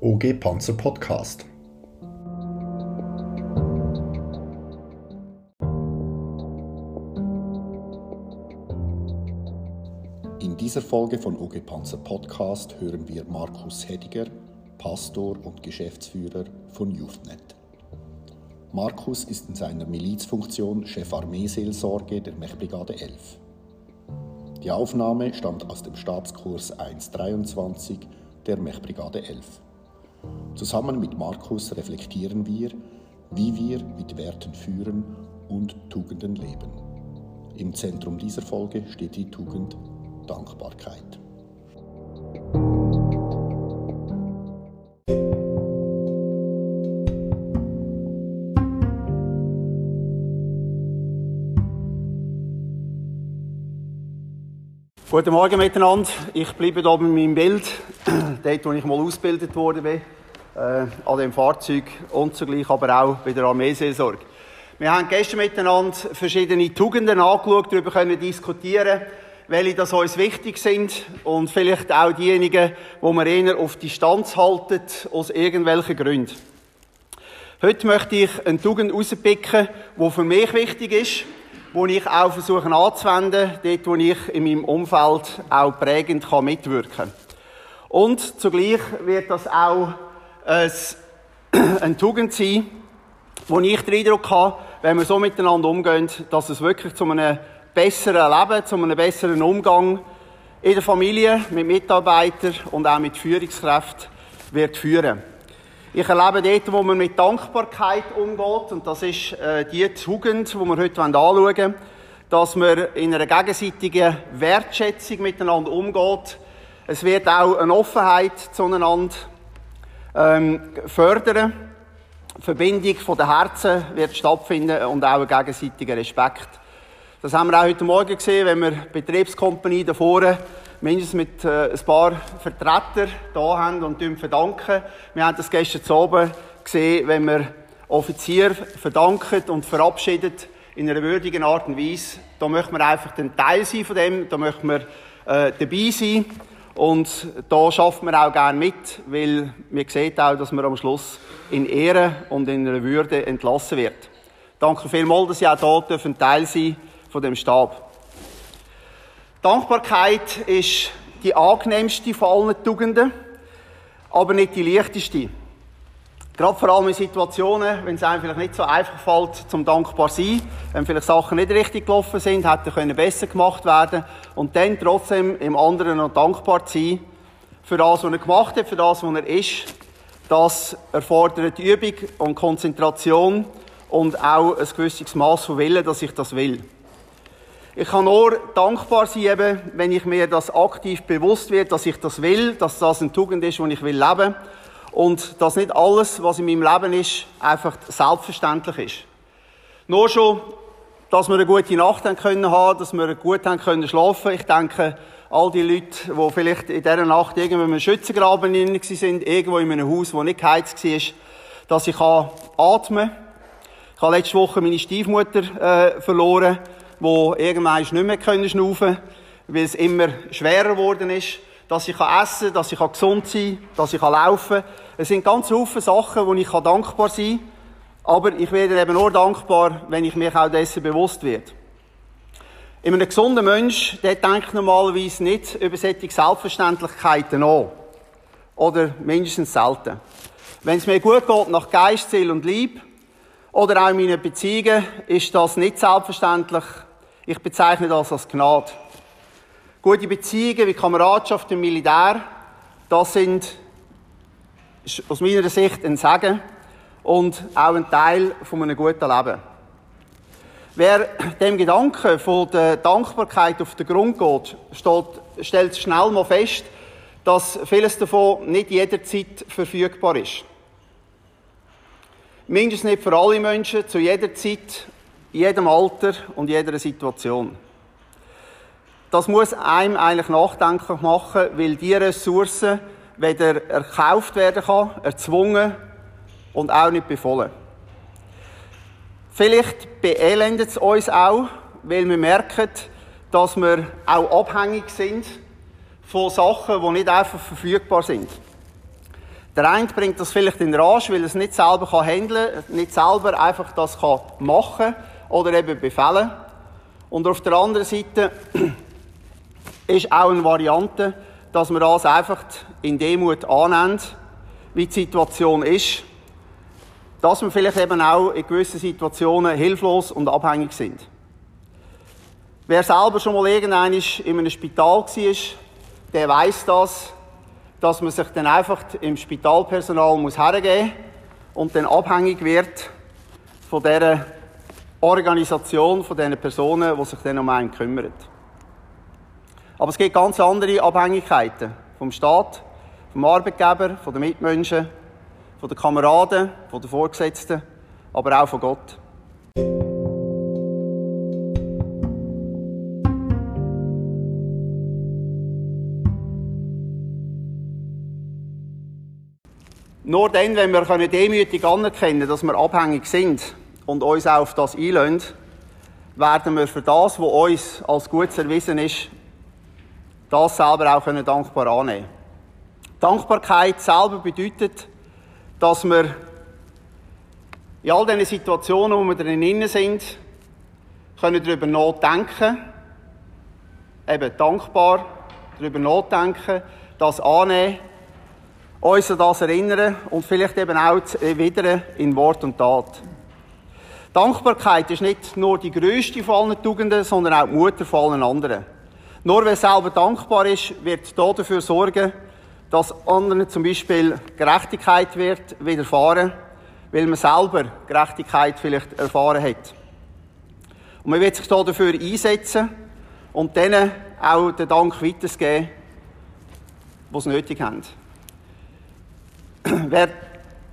OG Panzer Podcast. In dieser Folge von OG Panzer Podcast hören wir Markus Hediger, Pastor und Geschäftsführer von YouthNet. Markus ist in seiner Milizfunktion Chef Armeeseelsorge der Mechbrigade 11. Die Aufnahme stammt aus dem Stabskurs 123 der Mechbrigade 11. Zusammen mit Markus reflektieren wir, wie wir mit Werten führen und Tugenden leben. Im Zentrum dieser Folge steht die Tugend Dankbarkeit. Guten Morgen miteinander. Ich bleibe hier bei meinem Bild, dort, wo ich mal ausgebildet worden bin, äh, an dem Fahrzeug und zugleich aber auch bei der Armeeseelsorge. Wir haben gestern miteinander verschiedene Tugenden angeschaut, darüber können diskutieren, welche das uns wichtig sind und vielleicht auch diejenigen, wo wir eher auf Distanz halten, aus irgendwelchen Gründen. Heute möchte ich eine Tugend rauspicken, die für mich wichtig ist wo ich auch versuche anzuwenden, dort, wo ich in meinem Umfeld auch prägend mitwirken kann. Und zugleich wird das auch ein, eine Tugend sein, wo ich den Eindruck habe, wenn wir so miteinander umgehen, dass es wirklich zu einem besseren Leben, zu einem besseren Umgang in der Familie, mit Mitarbeitern und auch mit Führungskräften wird führen. Ich erlebe dort, wo man mit Dankbarkeit umgeht, und das ist äh, die Tugend, die wir heute anschauen wollen, dass man in einer gegenseitigen Wertschätzung miteinander umgeht. Es wird auch eine Offenheit zueinander ähm, fördern. Verbindung von den Herzen wird stattfinden und auch ein gegenseitiger Respekt. Das haben wir auch heute Morgen gesehen, wenn wir die Betriebskompanie da vorne mindestens mit äh, ein paar Vertretern da haben und verdanken. Wir haben das gestern oben gesehen, wenn wir Offizier verdanken und verabschiedet in einer würdigen Art und Weise. Da möchten wir einfach ein Teil sein von dem, da möchten wir äh, dabei sein. Und da schaffen wir auch gerne mit, weil wir sehen auch, dass man am Schluss in Ehre und in einer Würde entlassen wird. Danke vielmals, dass Sie auch hier ein Teil sein von dem Stab. Dankbarkeit ist die angenehmste von allen Tugenden, aber nicht die leichteste. Gerade vor allem in Situationen, wenn es einem vielleicht nicht so einfach fällt, zum dankbar sein, wenn vielleicht Sachen nicht richtig gelaufen sind, hätten können besser gemacht werden und dann trotzdem im anderen noch dankbar sein für das, was er gemacht hat, für das, was er ist, das erfordert Übung und Konzentration und auch ein gewisses Maß von Willen, dass ich das will. Ich kann nur dankbar sein, eben, wenn ich mir das aktiv bewusst wird, dass ich das will, dass das eine Tugend ist, die ich will leben und dass nicht alles, was in meinem Leben ist, einfach selbstverständlich ist. Nur schon, dass wir eine gute Nacht haben können dass wir gut haben können schlafen. Ich denke, all die Leute, die vielleicht in dieser Nacht irgendwo in einem Schützengraben sind, irgendwo in einem Haus, das nicht geheizt war, dass ich atmen kann. Ich habe letzte Woche meine Stiefmutter äh, verloren die irgendwann nicht mehr schnaufen weil es immer schwerer geworden ist, dass ich essen kann, dass ich gesund sein kann, dass ich laufen kann. Es sind ganz viele Sachen, wo ich dankbar sein kann. Aber ich werde eben nur dankbar, wenn ich mich auch dessen bewusst werde. In einem gesunden Mensch, der denkt normalerweise nicht über solche Selbstverständlichkeiten an. Oder mindestens selten. Wenn es mir gut geht nach Geist, Seele und Lieb, oder auch in meinen Beziehungen, ist das nicht selbstverständlich, ich bezeichne das als Gnade. Gute Beziehungen wie Kameradschaft im Militär, das sind aus meiner Sicht ein Segen und auch ein Teil von einem guten Leben. Wer dem Gedanken von der Dankbarkeit auf den Grund geht, stellt schnell mal fest, dass vieles davon nicht jederzeit verfügbar ist. Mindestens nicht für alle Menschen, zu jeder Zeit jedem Alter und jeder Situation. Das muss einem eigentlich nachdenklich machen, weil diese Ressourcen weder erkauft werden kann, erzwungen und auch nicht befohlen. Vielleicht beelendet es uns auch, weil wir merken, dass wir auch abhängig sind von Sachen, die nicht einfach verfügbar sind. Der eine bringt das vielleicht in Rage, weil er es nicht selber kann handeln kann, nicht selber einfach das kann machen oder eben befehlen. Und auf der anderen Seite ist auch eine Variante, dass man das einfach in Demut annimmt, wie die Situation ist, dass wir vielleicht eben auch in gewissen Situationen hilflos und abhängig sind. Wer selber schon mal irgendwann in einem Spital war, der weiß das, dass man sich dann einfach im Spitalpersonal muss hergeben und dann abhängig wird von der Organisation, von den Personen, die sich dann um einen kümmern. Aber es gibt ganz andere Abhängigkeiten. Vom Staat, vom Arbeitgeber, von den Mitmenschen, von den Kameraden, von den Vorgesetzten, aber auch von Gott. Nur dann, wenn wir demütig anerkennen dass wir abhängig sind und uns auch auf das einlösen, werden wir für das, was uns als gut erwiesen ist, das selber auch können dankbar annehmen Dankbarkeit selber bedeutet, dass wir in all diesen Situationen, wo wir drin sind, können darüber nachdenken, eben dankbar darüber nachdenken, das annehmen, uns an das erinnern und vielleicht eben auch wieder in Wort und Tat. Dankbarkeit ist nicht nur die größte von allen Tugenden, sondern auch die Mutter von allen anderen. Nur wer selber dankbar ist, wird da dafür sorgen, dass anderen zum Beispiel Gerechtigkeit wird widerfahren, weil man selber Gerechtigkeit vielleicht erfahren hat. Und man wird sich da dafür einsetzen und denen auch den Dank weitergeben, es nötig haben. wer,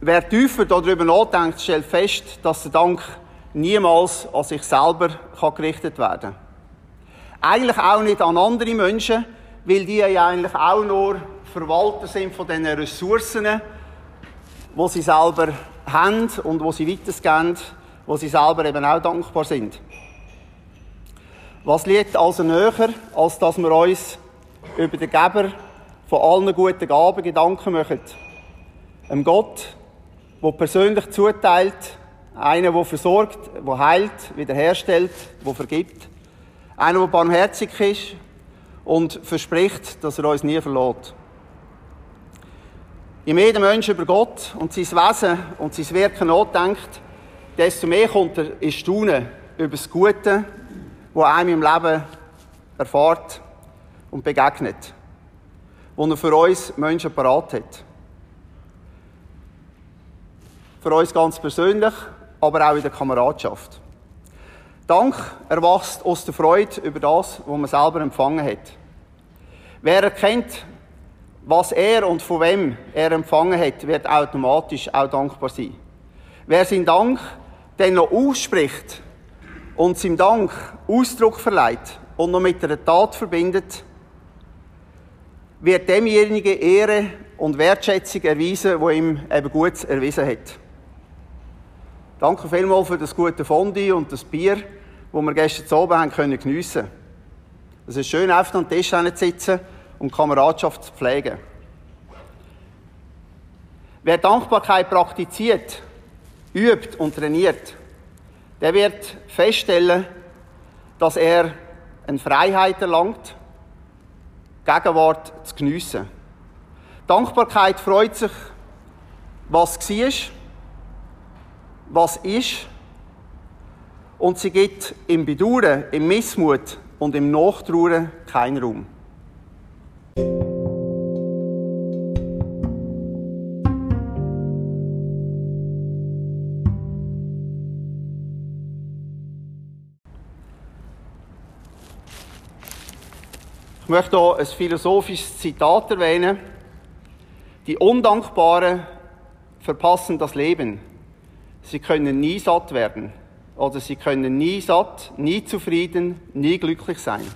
wer tiefer darüber nachdenkt, stellt fest, dass der Dank niemals an sich selber gerichtet werden kann. Eigentlich auch nicht an andere Menschen, weil die ja eigentlich auch nur Verwalter sind von diesen Ressourcen, die sie selber haben und wo sie weitergeben, wo sie selber eben auch dankbar sind. Was liegt also näher, als dass wir uns über den Geber von allen guten Gaben Gedanken machen? Ein Gott, der persönlich zuteilt, einer, der versorgt, der heilt, wiederherstellt, der vergibt. Einer, der barmherzig ist und verspricht, dass er uns nie verlässt. Je mehr der Mensch über Gott und sein Wesen und sein Wirken nachdenkt, desto mehr kommt er in Staunen über das Gute, das einem im Leben erfahrt und begegnet, das er für uns Menschen parat hat. Für uns ganz persönlich, aber auch in der Kameradschaft. Dank erwachst aus der Freude über das, was man selber empfangen hat. Wer erkennt, was er und von wem er empfangen hat, wird automatisch auch dankbar sein. Wer seinen Dank dann noch ausspricht und seinem Dank Ausdruck verleiht und noch mit einer Tat verbindet, wird demjenigen Ehre und Wertschätzung erweisen, wo ihm eben gut erwiesen hat. Danke vielmals für das gute Fondue und das Bier, das wir gestern Abend haben können geniessen. Es ist schön, einfach am Tisch zu sitzen und Kameradschaft zu pflegen. Wer Dankbarkeit praktiziert, übt und trainiert, der wird feststellen, dass er eine Freiheit erlangt, Gegenwart zu geniessen. Dankbarkeit freut sich, was war, was ist, und sie gibt im Bedauern, im Missmut und im Nachtrauern keinen Raum. Ich möchte hier ein philosophisches Zitat erwähnen. Die Undankbaren verpassen das Leben. Sie können nie satt werden. Oder sie können nie satt, nie zufrieden, nie glücklich sein.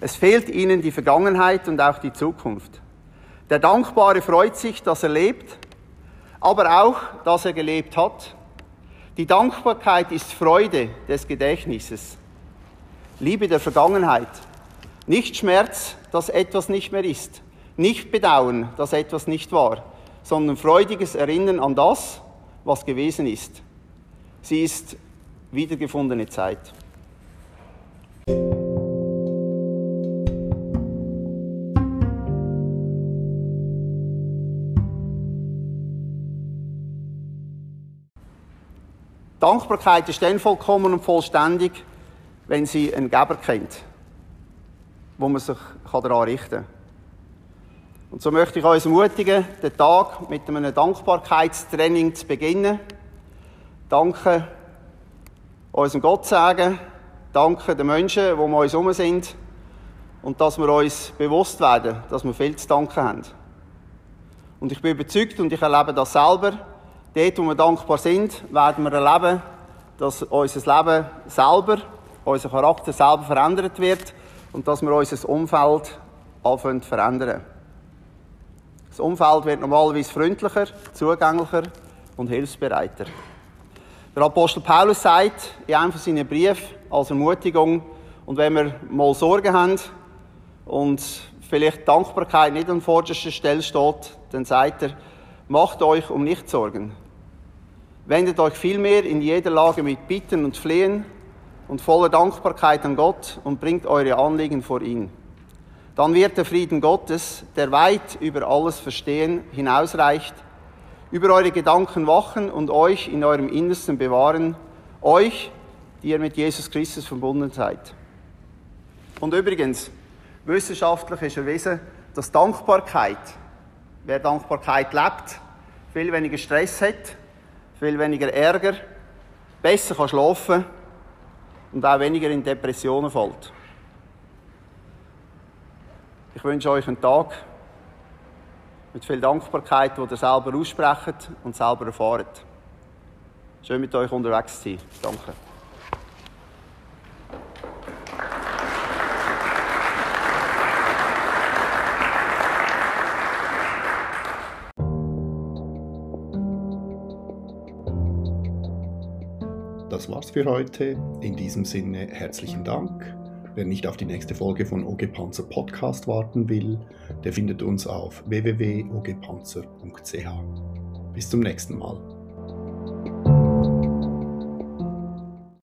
Es fehlt ihnen die Vergangenheit und auch die Zukunft. Der Dankbare freut sich, dass er lebt, aber auch, dass er gelebt hat. Die Dankbarkeit ist Freude des Gedächtnisses, Liebe der Vergangenheit, nicht Schmerz, dass etwas nicht mehr ist, nicht Bedauern, dass etwas nicht war, sondern freudiges Erinnern an das, was gewesen ist. Sie ist wiedergefundene Zeit. Dankbarkeit ist dann vollkommen und vollständig, wenn sie einen Geber kennt, wo man sich daran richten kann. Und so möchte ich uns ermutigen, den Tag mit einem Dankbarkeitstraining zu beginnen. Danke unserem Gott sagen, danke den Menschen, die um uns herum sind und dass wir uns bewusst werden, dass wir viel zu danken haben. Und ich bin überzeugt und ich erlebe das selber. Dort, wo wir dankbar sind, werden wir erleben, dass unser Leben selber, unser Charakter selber verändert wird und dass wir unser Umfeld anfangen zu verändern. Das Umfeld wird normalerweise freundlicher, zugänglicher und hilfsbereiter. Der Apostel Paulus sagt in einem von seinen Briefen als Ermutigung, und wenn wir mal Sorgen haben und vielleicht Dankbarkeit nicht an vorderster Stelle steht, dann sagt er, macht euch um nichts Sorgen. Wendet euch vielmehr in jeder Lage mit Bitten und Flehen und voller Dankbarkeit an Gott und bringt eure Anliegen vor ihn. Dann wird der Frieden Gottes, der weit über alles Verstehen hinausreicht, über eure Gedanken wachen und euch in eurem Innersten bewahren, euch, die ihr mit Jesus Christus verbunden seid. Und übrigens, wissenschaftlich ist erwiesen, dass Dankbarkeit, wer Dankbarkeit lebt, viel weniger Stress hat, viel weniger Ärger, besser kann schlafen und auch weniger in Depressionen fällt. Ich wünsche euch einen Tag mit viel Dankbarkeit, die ihr selber aussprecht und selber erfahrt. Schön mit euch unterwegs zu sein. Danke. Das war's für heute. In diesem Sinne herzlichen Dank. Wer nicht auf die nächste Folge von OG Panzer Podcast warten will, der findet uns auf www.ogpanzer.ch. Bis zum nächsten Mal.